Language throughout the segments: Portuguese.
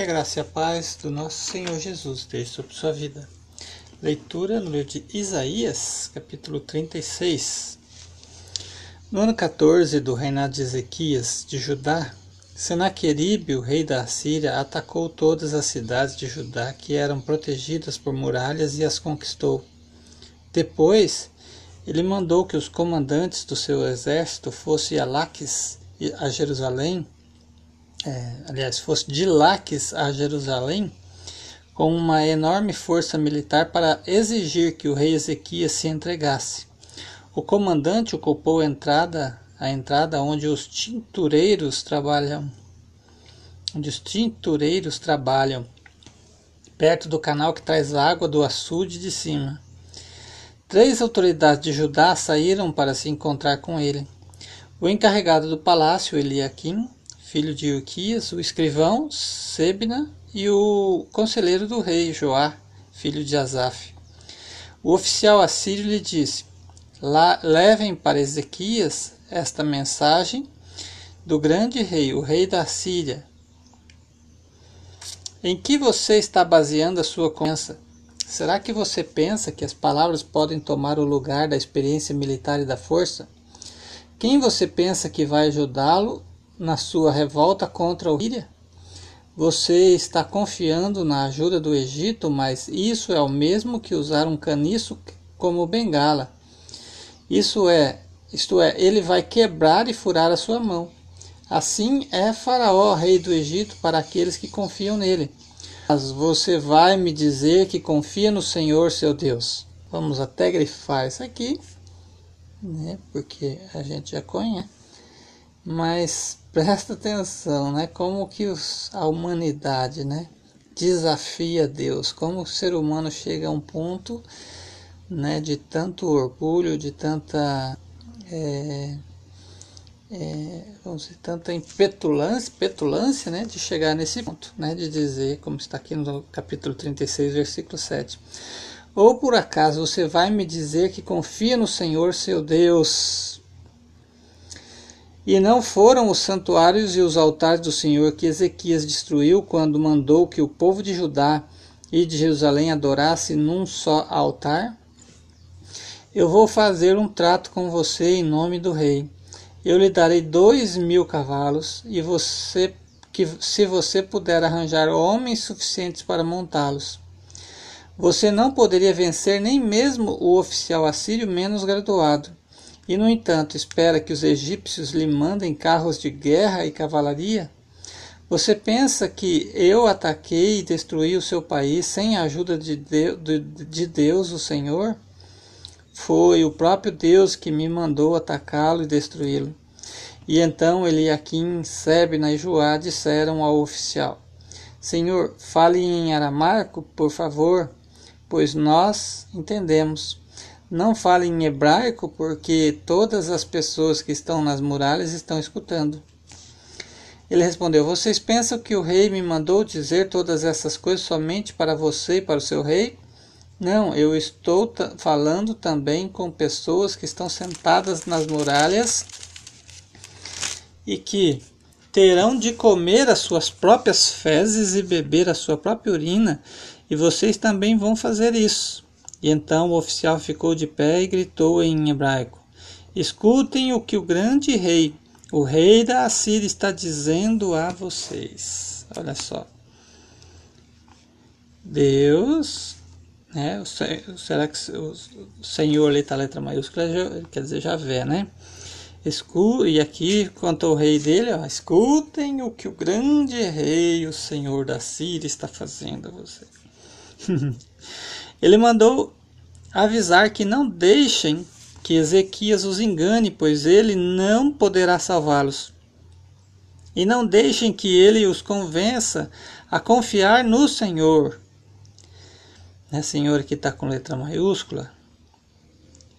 Que a graça e a paz do nosso Senhor Jesus esteja sobre sua vida. Leitura no livro de Isaías, capítulo 36. No ano 14 do reinado de Ezequias de Judá, Senaqueribe, o rei da Assíria, atacou todas as cidades de Judá que eram protegidas por muralhas e as conquistou. Depois, ele mandou que os comandantes do seu exército fossem a Laques, a Jerusalém, é, aliás, fosse de Laques a Jerusalém com uma enorme força militar para exigir que o rei Ezequias se entregasse. O comandante ocupou a entrada, a entrada onde os tintureiros trabalham, onde os tintureiros trabalham, perto do canal que traz água do açude de cima. Três autoridades de Judá saíram para se encontrar com ele. O encarregado do palácio, Eliakim, filho de Uquias, o escrivão Sebna e o conselheiro do rei Joá, filho de Asaf. O oficial assírio lhe disse: Levem para Ezequias esta mensagem do grande rei, o rei da Síria. Em que você está baseando a sua confiança? Será que você pensa que as palavras podem tomar o lugar da experiência militar e da força? Quem você pensa que vai ajudá-lo na sua revolta contra o Síria? Você está confiando na ajuda do Egito, mas isso é o mesmo que usar um caniço como bengala. Isso é, isto é, ele vai quebrar e furar a sua mão. Assim é Faraó, rei do Egito, para aqueles que confiam nele. Mas você vai me dizer que confia no Senhor seu Deus. Vamos até grifar isso aqui, né? Porque a gente já conhece. Mas presta atenção, né? Como que os, a humanidade, né? Desafia Deus, como o ser humano chega a um ponto, né? De tanto orgulho, de tanta, é, é, vamos dizer, tanta petulância, petulância, né? De chegar nesse ponto, né? De dizer, como está aqui no capítulo 36, versículo 7. Ou por acaso você vai me dizer que confia no Senhor seu Deus, e não foram os santuários e os altares do Senhor que Ezequias destruiu quando mandou que o povo de Judá e de Jerusalém adorasse num só altar? Eu vou fazer um trato com você em nome do rei. Eu lhe darei dois mil cavalos, e você que se você puder arranjar homens suficientes para montá-los. Você não poderia vencer nem mesmo o oficial assírio menos graduado e, no entanto, espera que os egípcios lhe mandem carros de guerra e cavalaria? Você pensa que eu ataquei e destruí o seu país sem a ajuda de Deus, de Deus, o Senhor? Foi o próprio Deus que me mandou atacá-lo e destruí-lo. E então Eliakim, Sebna e Joá disseram ao oficial: Senhor, fale em aramaico, por favor, pois nós entendemos. Não fale em hebraico porque todas as pessoas que estão nas muralhas estão escutando. Ele respondeu: Vocês pensam que o rei me mandou dizer todas essas coisas somente para você e para o seu rei? Não, eu estou falando também com pessoas que estão sentadas nas muralhas e que terão de comer as suas próprias fezes e beber a sua própria urina, e vocês também vão fazer isso. E então o oficial ficou de pé e gritou em hebraico: Escutem o que o grande rei, o rei da Assíria, está dizendo a vocês. Olha só. Deus, né? Será que o Senhor ali está letra maiúscula? Quer dizer Javé, né? Escu e aqui, quanto ao rei dele, ó, escutem o que o grande rei, o Senhor da Síria, está fazendo a vocês. Ele mandou avisar que não deixem que Ezequias os engane, pois ele não poderá salvá-los. E não deixem que ele os convença a confiar no Senhor. Né, Senhor que está com letra maiúscula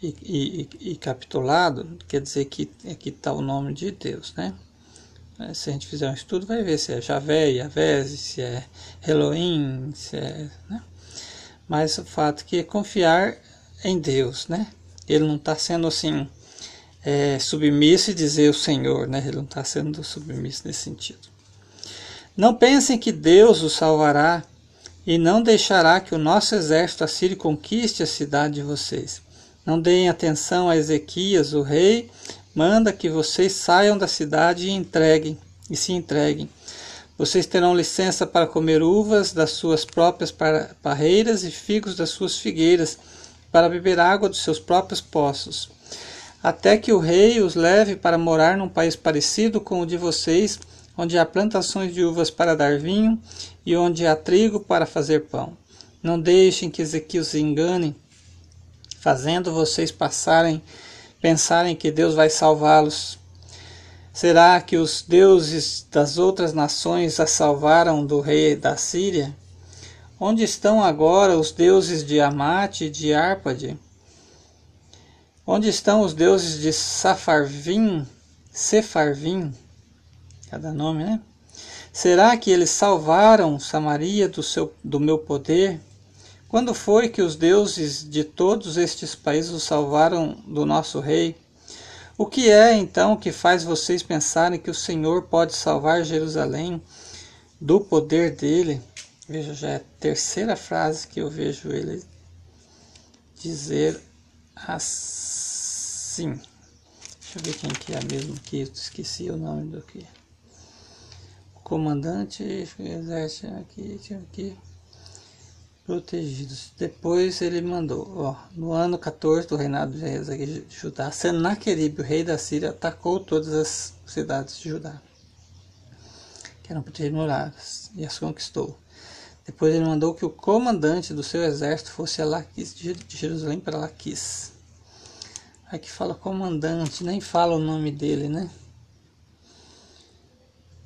e, e, e, capitulado, quer dizer que aqui está o nome de Deus, né? Se a gente fizer um estudo, vai ver se é Javé, Yahvé, se é Elohim, se é. Né? Mas o fato que é confiar em Deus, né? Ele não está sendo assim é, submisso e dizer o Senhor, né? Ele não está sendo submisso nesse sentido. Não pensem que Deus os salvará e não deixará que o nosso exército assírio conquiste a cidade de vocês. Não deem atenção a Ezequias, o rei, manda que vocês saiam da cidade e entreguem e se entreguem. Vocês terão licença para comer uvas das suas próprias parreiras e figos das suas figueiras, para beber água dos seus próprios poços, até que o rei os leve para morar num país parecido com o de vocês, onde há plantações de uvas para dar vinho e onde há trigo para fazer pão. Não deixem que Ezequiel os engane, fazendo vocês passarem, pensarem que Deus vai salvá-los. Será que os deuses das outras nações a salvaram do rei da Síria? Onde estão agora os deuses de Amate e de Árpade? Onde estão os deuses de Safarvim, Sefarvim? Cada nome, né? Será que eles salvaram Samaria do, seu, do meu poder? Quando foi que os deuses de todos estes países os salvaram do nosso rei? O que é então que faz vocês pensarem que o Senhor pode salvar Jerusalém do poder dele? Veja, já é a terceira frase que eu vejo ele dizer assim. Deixa eu ver quem que é mesmo que esqueci o nome do que. Comandante, exército aqui, aqui protegidos. Depois ele mandou, ó, no ano 14 do reinado de Judá, Senaqueribe, o rei da Síria, atacou todas as cidades de Judá, que eram protegidas e as conquistou. Depois ele mandou que o comandante do seu exército fosse a Laquis, de Jerusalém para Laquis. Aqui fala comandante, nem fala o nome dele, né?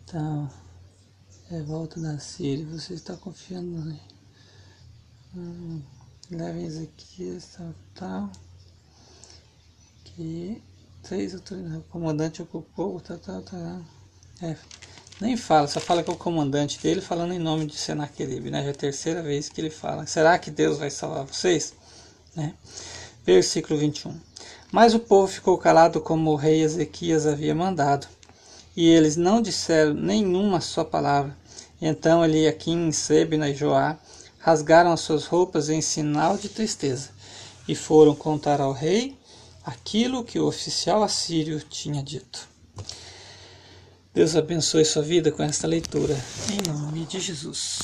Então, revolta da Síria, você está confiando no. Hum, levem Ezequias, tal, tal. Que três autoridades. O comandante ocupou, tal, tal, tal. É, nem fala, só fala que é o comandante dele falando em nome de Senaqueribe, né? Já é a terceira vez que ele fala. Será que Deus vai salvar vocês? Né? Versículo 21. Mas o povo ficou calado como o rei Ezequias havia mandado, e eles não disseram nenhuma só palavra. Então Eliaquim, Sebna e Joá rasgaram as suas roupas em sinal de tristeza e foram contar ao rei aquilo que o oficial assírio tinha dito. Deus abençoe sua vida com esta leitura, em nome de Jesus.